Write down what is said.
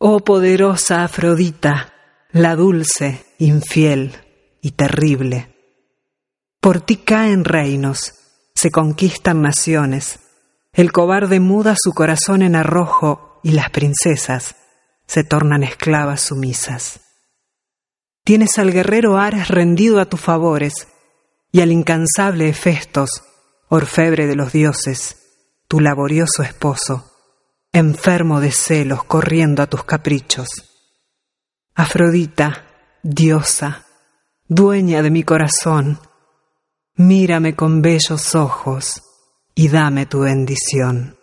Oh poderosa Afrodita, la dulce, infiel y terrible. Por ti caen reinos, se conquistan naciones, el cobarde muda su corazón en arrojo y las princesas se tornan esclavas sumisas. Tienes al guerrero Ares rendido a tus favores y al incansable Hefestos, orfebre de los dioses, tu laborioso esposo, enfermo de celos corriendo a tus caprichos. Afrodita, diosa, dueña de mi corazón, mírame con bellos ojos y dame tu bendición.